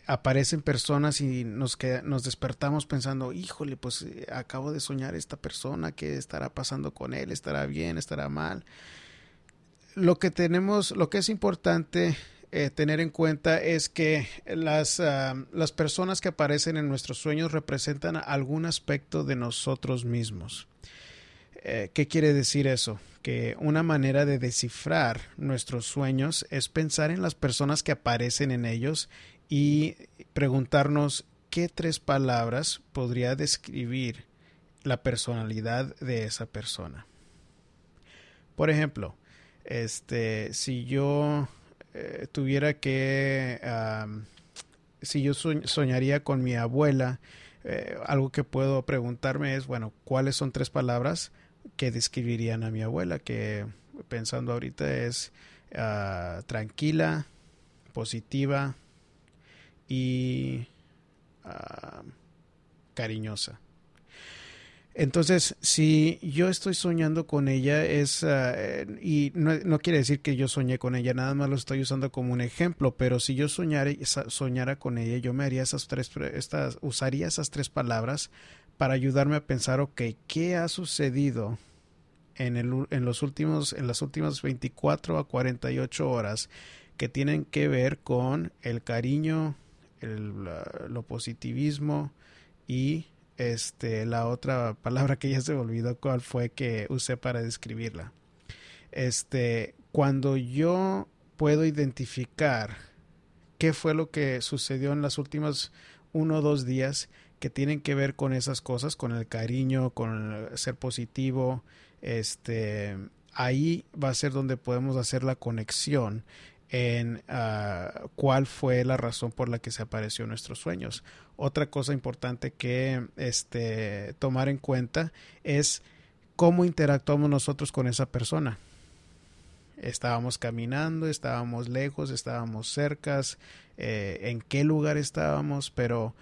aparecen personas y nos, que, nos despertamos pensando, híjole, pues eh, acabo de soñar esta persona, ¿qué estará pasando con él? ¿Estará bien? ¿Estará mal? Lo que tenemos, lo que es importante eh, tener en cuenta es que las, uh, las personas que aparecen en nuestros sueños representan algún aspecto de nosotros mismos. Eh, ¿Qué quiere decir eso? Que una manera de descifrar nuestros sueños es pensar en las personas que aparecen en ellos y preguntarnos qué tres palabras podría describir la personalidad de esa persona. Por ejemplo, este, si yo eh, tuviera que, si yo soñaría con mi abuela, eh, algo que puedo preguntarme es, bueno, ¿cuáles son tres palabras que describirían a mi abuela? Que pensando ahorita es uh, tranquila, positiva, y uh, cariñosa. Entonces, si yo estoy soñando con ella, es, uh, y no, no, quiere decir que yo soñé con ella, nada más lo estoy usando como un ejemplo, pero si yo soñara, soñara con ella, yo me haría esas tres, estas, usaría esas tres palabras para ayudarme a pensar, ok, ¿qué ha sucedido en, el, en, los últimos, en las últimas 24 a 48 horas que tienen que ver con el cariño, el, lo positivismo y este la otra palabra que ya se me olvidó cuál fue que usé para describirla. Este, cuando yo puedo identificar qué fue lo que sucedió en las últimas uno o dos días que tienen que ver con esas cosas, con el cariño, con el ser positivo, este, ahí va a ser donde podemos hacer la conexión en uh, cuál fue la razón por la que se apareció nuestros sueños. Otra cosa importante que este, tomar en cuenta es cómo interactuamos nosotros con esa persona. Estábamos caminando, estábamos lejos, estábamos cercas, eh, en qué lugar estábamos, pero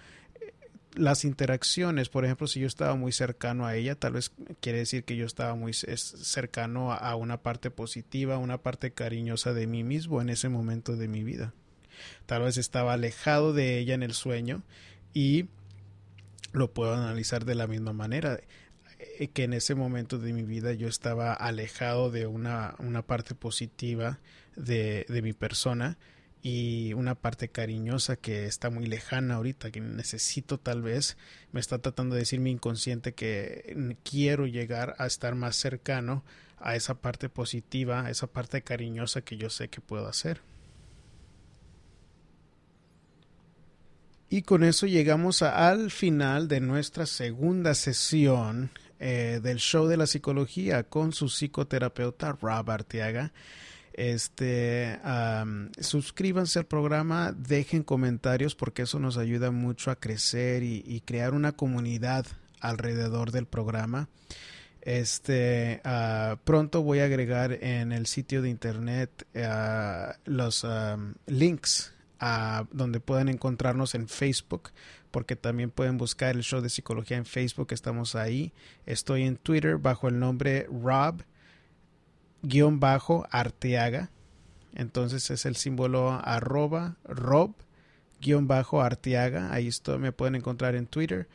las interacciones, por ejemplo, si yo estaba muy cercano a ella, tal vez quiere decir que yo estaba muy cercano a una parte positiva, una parte cariñosa de mí mismo en ese momento de mi vida. Tal vez estaba alejado de ella en el sueño y lo puedo analizar de la misma manera eh, que en ese momento de mi vida yo estaba alejado de una, una parte positiva de, de mi persona y una parte cariñosa que está muy lejana ahorita, que necesito tal vez, me está tratando de decir mi inconsciente que quiero llegar a estar más cercano a esa parte positiva, a esa parte cariñosa que yo sé que puedo hacer. Y con eso llegamos al final de nuestra segunda sesión eh, del show de la psicología con su psicoterapeuta Rob Arteaga. Este, suscríbanse al programa, dejen comentarios porque eso nos ayuda mucho a crecer y, crear una comunidad alrededor del programa. Este, ah, pronto voy a agregar en el sitio de internet ah, los links a donde puedan encontrarnos en Facebook, porque también pueden buscar el show de psicología en Facebook, estamos ahí. Estoy en Twitter bajo el nombre Rob guion bajo Arteaga. Entonces es el símbolo arroba Rob guion bajo Arteaga. Ahí estoy, me pueden encontrar en Twitter.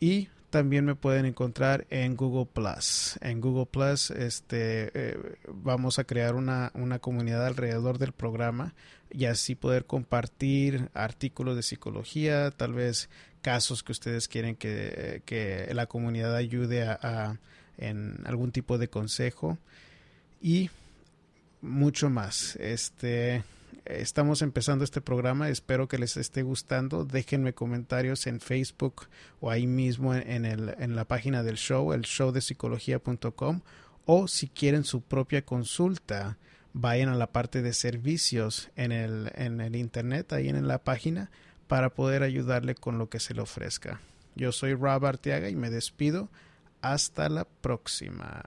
Y también me pueden encontrar en Google Plus. En Google Plus este, eh, vamos a crear una, una, comunidad alrededor del programa y así poder compartir artículos de psicología, tal vez casos que ustedes quieren que, que la comunidad ayude a, en algún tipo de consejo y mucho más. Este, estamos empezando este programa, espero que les esté gustando. Déjenme comentarios en Facebook o ahí mismo en, el, en la página del show, el show de psicología.com o si quieren su propia consulta, vayan a la parte de servicios en el, en el internet, ahí en la página, para poder ayudarle con lo que se le ofrezca. Yo soy Rob Arteaga y me despido. Hasta la próxima.